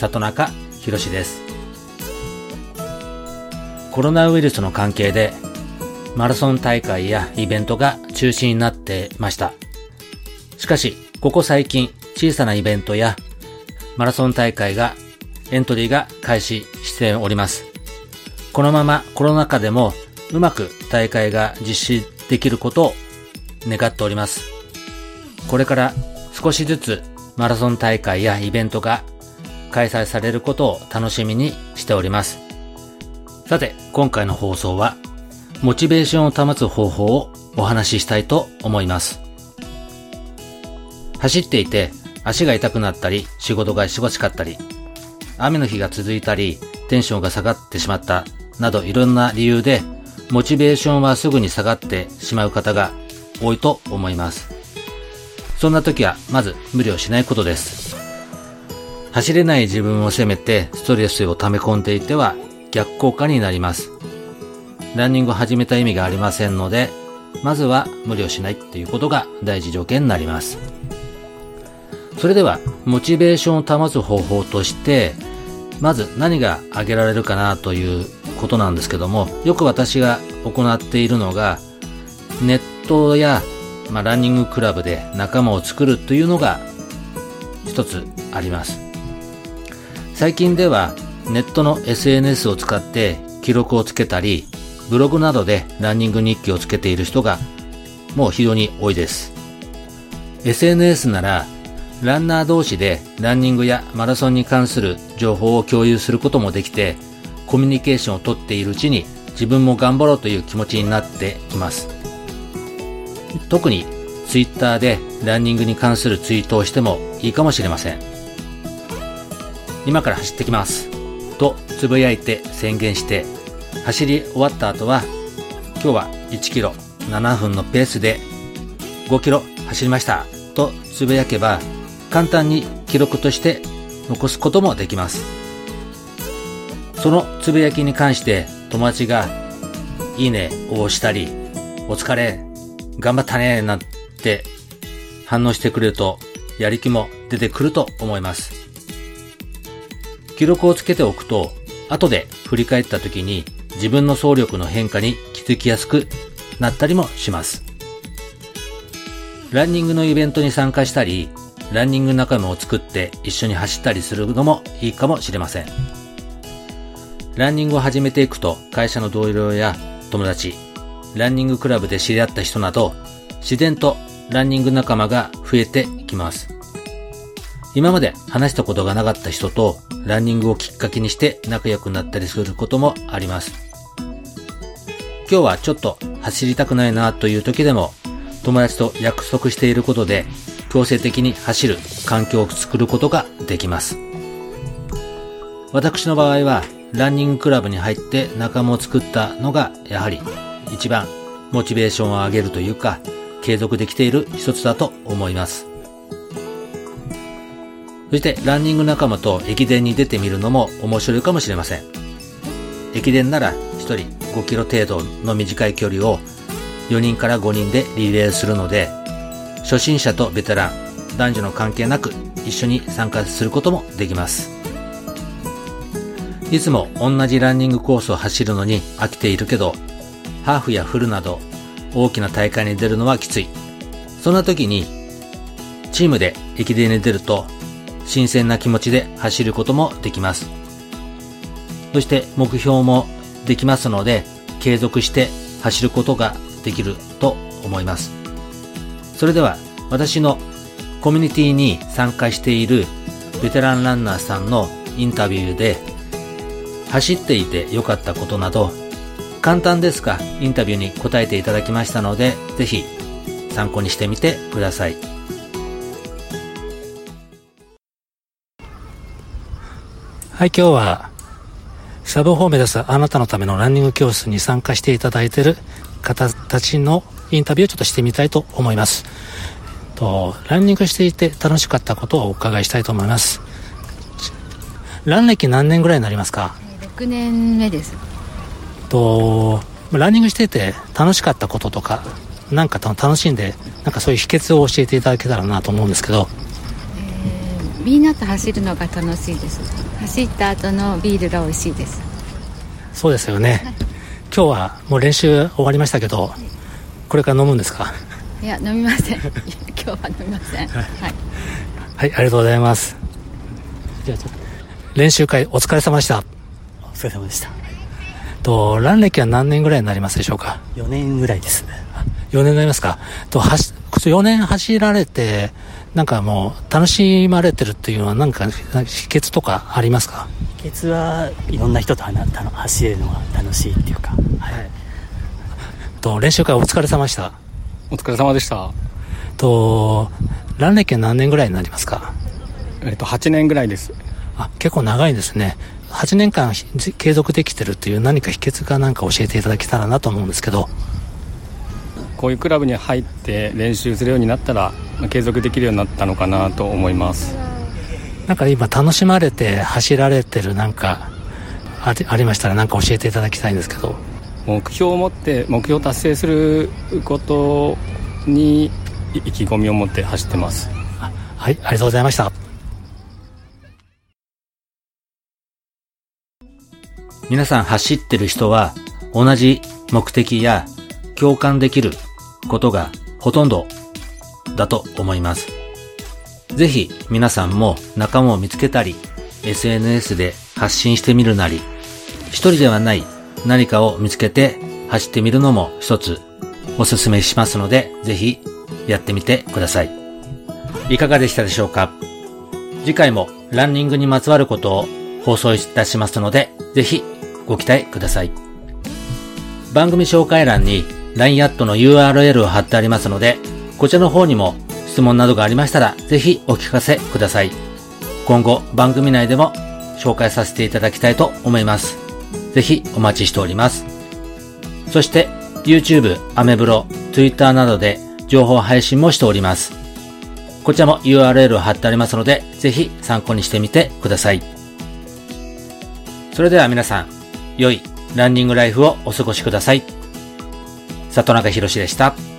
里中博です。コロナウイルスの関係でマラソン大会やイベントが中止になってました。しかしここ最近小さなイベントやマラソン大会がエントリーが開始しております。このままコロナ禍でもうまく大会が実施できることを願っております。これから少しずつマラソン大会やイベントが開催されることを楽しみにしております。さて、今回の放送は、モチベーションを保つ方法をお話ししたいと思います。走っていて足が痛くなったり、仕事が忙しかったり、雨の日が続いたり、テンションが下がってしまった、などいろんな理由で、モチベーションはすぐに下がってしまう方が多いと思います。そんな時は、まず無理をしないことです。走れない自分を責めてストレスを溜め込んでいては逆効果になります。ランニングを始めた意味がありませんので、まずは無理をしないっていうことが大事条件になります。それでは、モチベーションを保つ方法として、まず何が挙げられるかなということなんですけども、よく私が行っているのが、ネットや、まあ、ランニングクラブで仲間を作るというのが一つあります。最近ではネットの SNS を使って記録をつけたり、ブログなどでランニング日記をつけている人がもう非常に多いです。SNS ならランナー同士でランニングやマラソンに関する情報を共有することもできて、コミュニケーションをとっているうちに自分も頑張ろうという気持ちになっています。特に Twitter でランニングに関するツイートをしてもいいかもしれません。今から走ってきます。とつぶやいて宣言して走り終わった後は今日は1キロ7分のペースで5キロ走りました。とつぶやけば簡単に記録として残すこともできます。そのつぶやきに関して友達がいいねを押したりお疲れ頑張ったねなんて反応してくれるとやる気も出てくると思います。記録をつけておくと、後で振り返った時に自分の走力の変化に気づきやすくなったりもします。ランニングのイベントに参加したり、ランニング仲間を作って一緒に走ったりするのもいいかもしれません。ランニングを始めていくと会社の同僚や友達、ランニングクラブで知り合った人など、自然とランニング仲間が増えていきます。今まで話したことがなかった人とランニングをきっかけにして仲良くなったりすることもあります。今日はちょっと走りたくないなという時でも友達と約束していることで強制的に走る環境を作ることができます。私の場合はランニングクラブに入って仲間を作ったのがやはり一番モチベーションを上げるというか継続できている一つだと思います。そしてランニング仲間と駅伝に出てみるのも面白いかもしれません。駅伝なら1人5キロ程度の短い距離を4人から5人でリレーするので、初心者とベテラン、男女の関係なく一緒に参加することもできます。いつも同じランニングコースを走るのに飽きているけど、ハーフやフルなど大きな大会に出るのはきつい。そんな時に、チームで駅伝に出ると新鮮な気持ちで走ることもできます。そして目標もできますので、継続して走ることができると思います。それでは私のコミュニティに参加しているベテランランナーさんのインタビューで走っていて良かったことなど簡単ですがインタビューに答えていただきましたのでぜひ参考にしてみてください。はい、今日は、サブ4を目指すあなたのためのランニング教室に参加していただいている方たちのインタビューをちょっとしてみたいと思います。と、ランニングしていて楽しかったことをお伺いしたいと思います。ラン歴何年ぐらいになりますか ?6 年目です。と、ランニングしていて楽しかったこととか、なんか楽しんで、なんかそういう秘訣を教えていただけたらなと思うんですけど。えー、みんなと走るのが楽しいです。走った後のビールが美味しいです。そうですよね。はい、今日はもう練習終わりましたけど、これから飲むんですか？いや、飲みません。今日は飲みません。はい。はい、ありがとうございます。じゃあちょっと。練習会お疲れ様でした。お疲れ様でした。と、ラン歴は何年ぐらいになりますでしょうか ?4 年ぐらいです。4年になりますか？と、はし、4年走られて、なんかもう、楽しまれてるっていうのは、なんか、秘訣とかありますか？秘訣はいろんな人と走れるのが楽しいっていうか、はい。と、練習会お疲れ様でした。お疲れ様でした。と、ラン歴は何年ぐらいになりますか？えっと、8年ぐらいです。あ、結構長いですね。8年間継続できてるっていう何か秘訣かなんか教えていただけたらなと思うんですけどこういうクラブに入って練習するようになったら継続できるようになったのかなと思います。なんか今楽しまれて走られてるなんかあありましたら何か教えていただきたいんですけど。目標を持って目標を達成することに意気込みを持って走ってます。はいありがとうございました。皆さん走ってる人は同じ目的や共感できることがほとんどだと思います。ぜひ皆さんも仲間を見つけたり、SNS で発信してみるなり、一人ではない何かを見つけて走ってみるのも一つおすすめしますので、ぜひやってみてください。いかがでしたでしょうか？次回もランニングにまつわることを放送いたしますので、ぜひご期待ください。番組紹介欄に LINE アットの URL を貼ってありますので、こちらの方にも質問などがありましたら、ぜひお聞かせください。今後番組内でも紹介させていただきたいと思います。ぜひお待ちしております。そして YouTube、アメブロ、Twitter などで情報配信もしております。こちらも URL を貼ってありますので、ぜひ参考にしてみてください。それでは皆さん、良いランニングライフをお過ごしください。里中博でした。